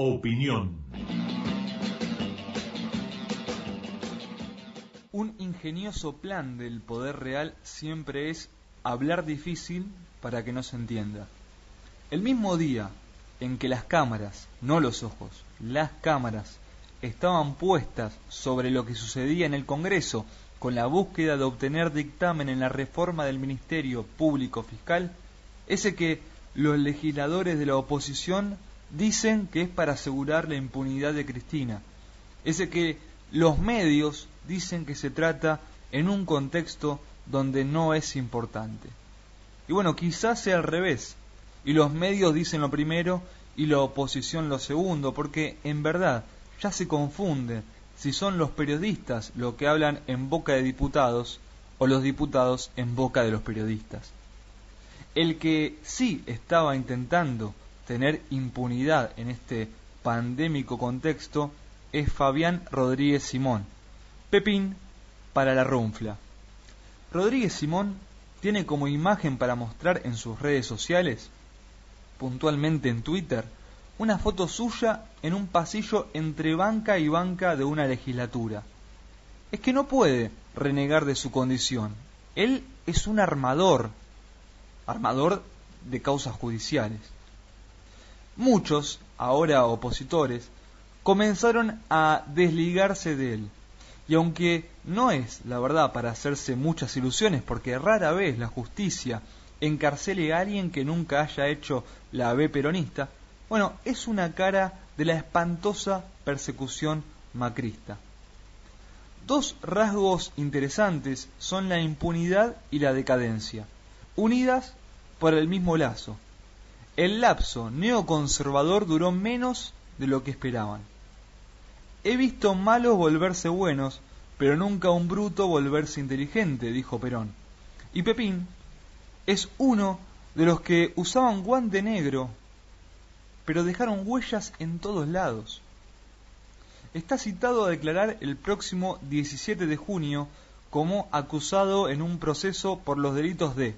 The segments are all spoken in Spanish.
Opinión. Un ingenioso plan del poder real siempre es hablar difícil para que no se entienda. El mismo día en que las cámaras, no los ojos, las cámaras, estaban puestas sobre lo que sucedía en el Congreso con la búsqueda de obtener dictamen en la reforma del Ministerio Público Fiscal, ese que los legisladores de la oposición dicen que es para asegurar la impunidad de Cristina, ese que los medios dicen que se trata en un contexto donde no es importante. Y bueno, quizás sea al revés, y los medios dicen lo primero y la oposición lo segundo, porque en verdad ya se confunde si son los periodistas los que hablan en boca de diputados o los diputados en boca de los periodistas. El que sí estaba intentando tener impunidad en este pandémico contexto es Fabián Rodríguez Simón, Pepín para la runfla. Rodríguez Simón tiene como imagen para mostrar en sus redes sociales, puntualmente en Twitter, una foto suya en un pasillo entre banca y banca de una legislatura. Es que no puede renegar de su condición. Él es un armador, armador de causas judiciales. Muchos, ahora opositores, comenzaron a desligarse de él. Y aunque no es, la verdad, para hacerse muchas ilusiones, porque rara vez la justicia encarcele a alguien que nunca haya hecho la B peronista, bueno, es una cara de la espantosa persecución macrista. Dos rasgos interesantes son la impunidad y la decadencia, unidas por el mismo lazo. El lapso neoconservador duró menos de lo que esperaban. He visto malos volverse buenos, pero nunca un bruto volverse inteligente, dijo Perón. Y Pepín es uno de los que usaban guante negro pero dejaron huellas en todos lados. Está citado a declarar el próximo 17 de junio como acusado en un proceso por los delitos de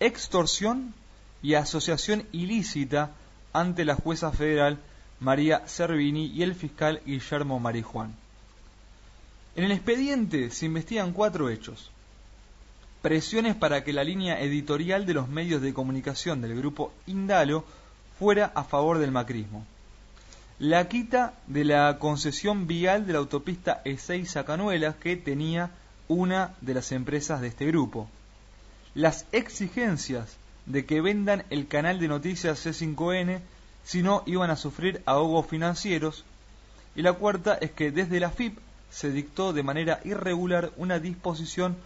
extorsión y asociación ilícita ante la jueza federal María Cervini y el fiscal Guillermo Marijuán. En el expediente se investigan cuatro hechos. Presiones para que la línea editorial de los medios de comunicación del grupo Indalo fuera a favor del macrismo. La quita de la concesión vial de la autopista E6 Canuelas que tenía una de las empresas de este grupo. Las exigencias de que vendan el canal de noticias C5N si no iban a sufrir ahogos financieros. Y la cuarta es que desde la FIP se dictó de manera irregular una disposición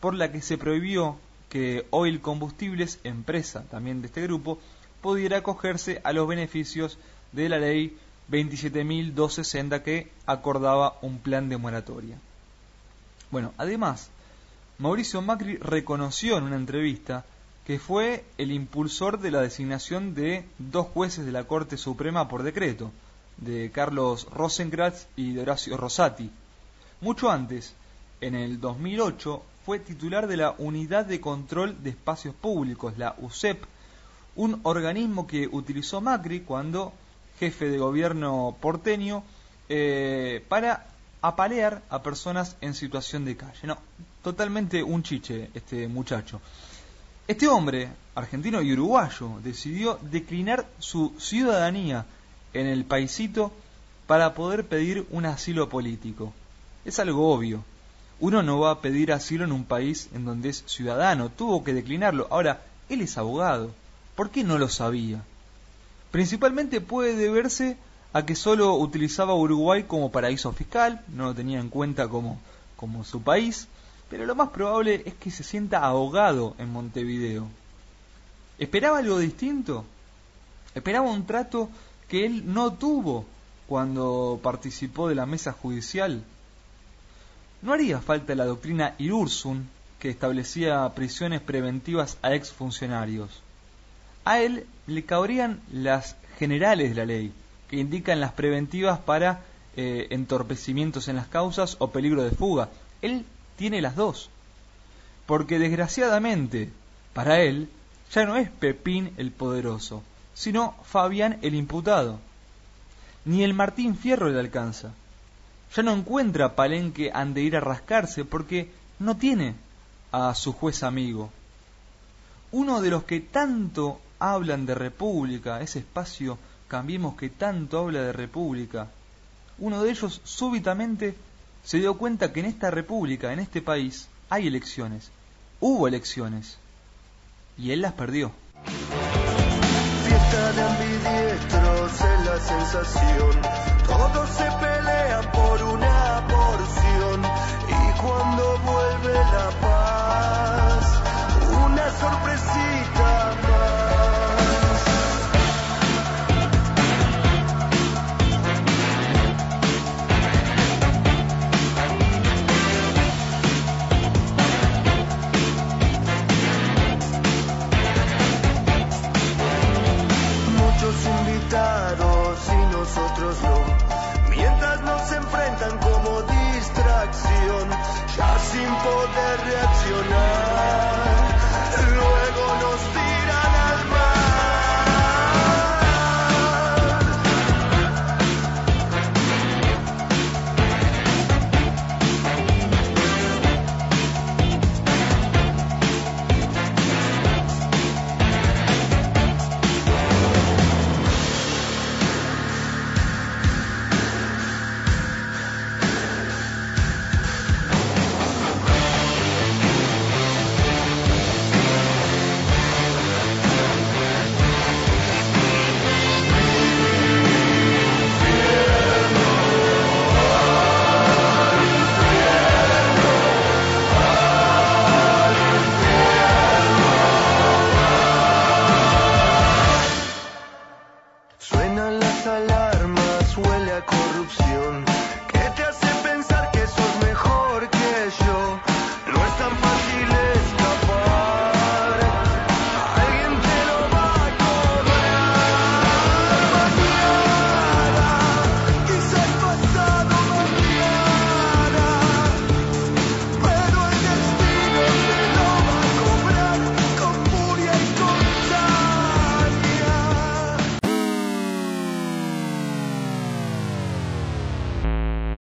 por la que se prohibió que Oil Combustibles, empresa también de este grupo, pudiera acogerse a los beneficios de la ley 27.260 que acordaba un plan de moratoria. Bueno, además, Mauricio Macri reconoció en una entrevista que fue el impulsor de la designación de dos jueces de la Corte Suprema por decreto, de Carlos Rosenkrantz y de Horacio Rosati. Mucho antes, en el 2008, fue titular de la Unidad de Control de Espacios Públicos, la UCEP, un organismo que utilizó Macri cuando jefe de gobierno porteño eh, para apalear a personas en situación de calle. No, totalmente un chiche este muchacho. Este hombre, argentino y uruguayo, decidió declinar su ciudadanía en el paisito para poder pedir un asilo político. Es algo obvio. Uno no va a pedir asilo en un país en donde es ciudadano, tuvo que declinarlo. Ahora, él es abogado ¿Por qué no lo sabía? Principalmente puede deberse a que solo utilizaba Uruguay como paraíso fiscal, no lo tenía en cuenta como, como su país, pero lo más probable es que se sienta ahogado en Montevideo. ¿Esperaba algo distinto? ¿Esperaba un trato que él no tuvo cuando participó de la mesa judicial? ¿No haría falta la doctrina Irursun que establecía prisiones preventivas a exfuncionarios? A él le cabrían las generales de la ley, que indican las preventivas para eh, entorpecimientos en las causas o peligro de fuga. Él tiene las dos. Porque desgraciadamente, para él, ya no es Pepín el poderoso, sino Fabián el imputado. Ni el Martín Fierro le alcanza. Ya no encuentra palenque ande ir a rascarse porque no tiene a su juez amigo. Uno de los que tanto hablan de república, ese espacio, cambiemos que tanto habla de república, uno de ellos súbitamente se dio cuenta que en esta república, en este país, hay elecciones. Hubo elecciones. Y él las perdió. Fiesta de ambidiestros es la sensación. Todos se pelean por una Muchos invitados y nosotros no. Mientras nos enfrentan como distracción, ya sin poder reaccionar.